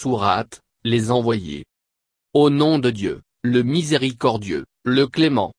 Sourate, les envoyés. Au nom de Dieu, le miséricordieux, le clément.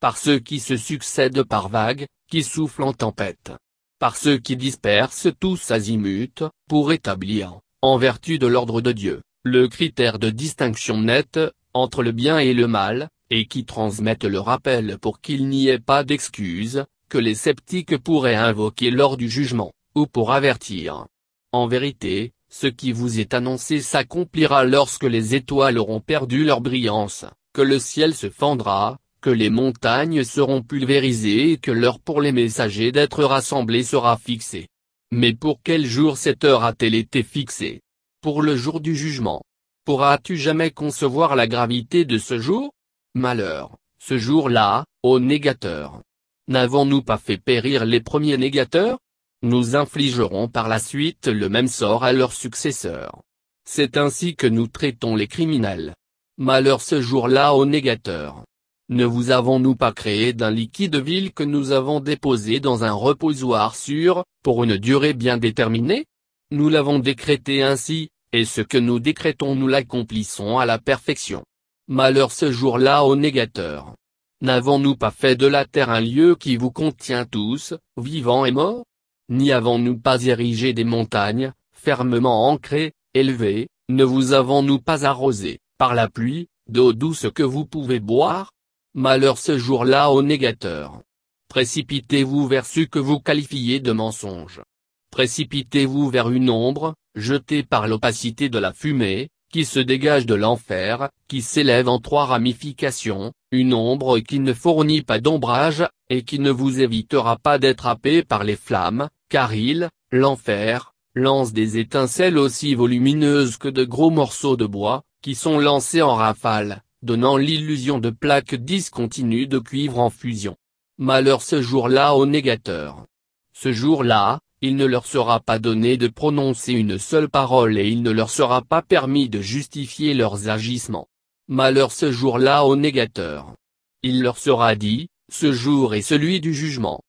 Par ceux qui se succèdent par vagues, qui soufflent en tempête. Par ceux qui dispersent tous azimuts, pour établir, en vertu de l'ordre de Dieu, le critère de distinction nette, entre le bien et le mal, et qui transmettent le rappel pour qu'il n'y ait pas d'excuse, que les sceptiques pourraient invoquer lors du jugement, ou pour avertir. En vérité, ce qui vous est annoncé s'accomplira lorsque les étoiles auront perdu leur brillance, que le ciel se fendra, que les montagnes seront pulvérisées et que l'heure pour les messagers d'être rassemblés sera fixée. Mais pour quel jour cette heure a-t-elle été fixée? Pour le jour du jugement. Pourras-tu jamais concevoir la gravité de ce jour? Malheur, ce jour-là, ô négateur. N'avons-nous pas fait périr les premiers négateurs? Nous infligerons par la suite le même sort à leurs successeurs. C'est ainsi que nous traitons les criminels. Malheur ce jour-là aux négateurs. Ne vous avons-nous pas créé d'un liquide vil que nous avons déposé dans un reposoir sûr, pour une durée bien déterminée? Nous l'avons décrété ainsi, et ce que nous décrétons nous l'accomplissons à la perfection. Malheur ce jour-là aux négateurs. N'avons-nous pas fait de la terre un lieu qui vous contient tous, vivants et morts? N'y avons-nous pas érigé des montagnes, fermement ancrées, élevées, ne vous avons-nous pas arrosé, par la pluie, d'eau douce que vous pouvez boire? Malheur ce jour-là aux négateurs. Précipitez-vous vers ce que vous qualifiez de mensonge. Précipitez-vous vers une ombre, jetée par l'opacité de la fumée, qui se dégage de l'enfer, qui s'élève en trois ramifications, une ombre qui ne fournit pas d'ombrage, et qui ne vous évitera pas d'être happé par les flammes, car il, l'enfer, lance des étincelles aussi volumineuses que de gros morceaux de bois, qui sont lancés en rafale, donnant l'illusion de plaques discontinues de cuivre en fusion. Malheur ce jour-là aux négateurs. Ce jour-là, il ne leur sera pas donné de prononcer une seule parole et il ne leur sera pas permis de justifier leurs agissements. Malheur ce jour-là aux négateurs. Il leur sera dit, ce jour est celui du jugement.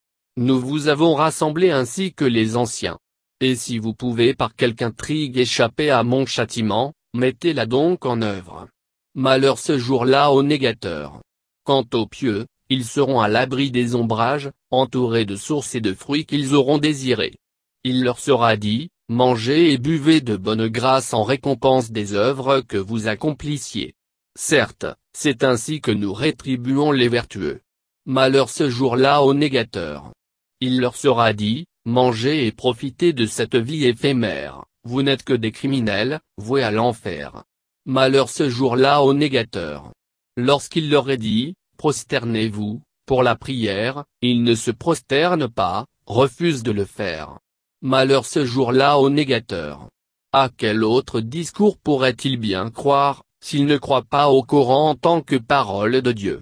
Nous vous avons rassemblés ainsi que les anciens. Et si vous pouvez par quelque intrigue échapper à mon châtiment, mettez-la donc en œuvre. Malheur ce jour-là aux négateurs. Quant aux pieux, ils seront à l'abri des ombrages, entourés de sources et de fruits qu'ils auront désirés. Il leur sera dit, mangez et buvez de bonne grâce en récompense des œuvres que vous accomplissiez. Certes, c'est ainsi que nous rétribuons les vertueux. Malheur ce jour-là aux négateurs. Il leur sera dit, mangez et profitez de cette vie éphémère, vous n'êtes que des criminels, voués à l'enfer. Malheur ce jour-là aux négateurs. Lorsqu'il leur est dit, prosternez-vous, pour la prière, ils ne se prosternent pas, refusent de le faire. Malheur ce jour-là aux négateurs. À quel autre discours pourrait-il bien croire, s'il ne croit pas au Coran en tant que parole de Dieu?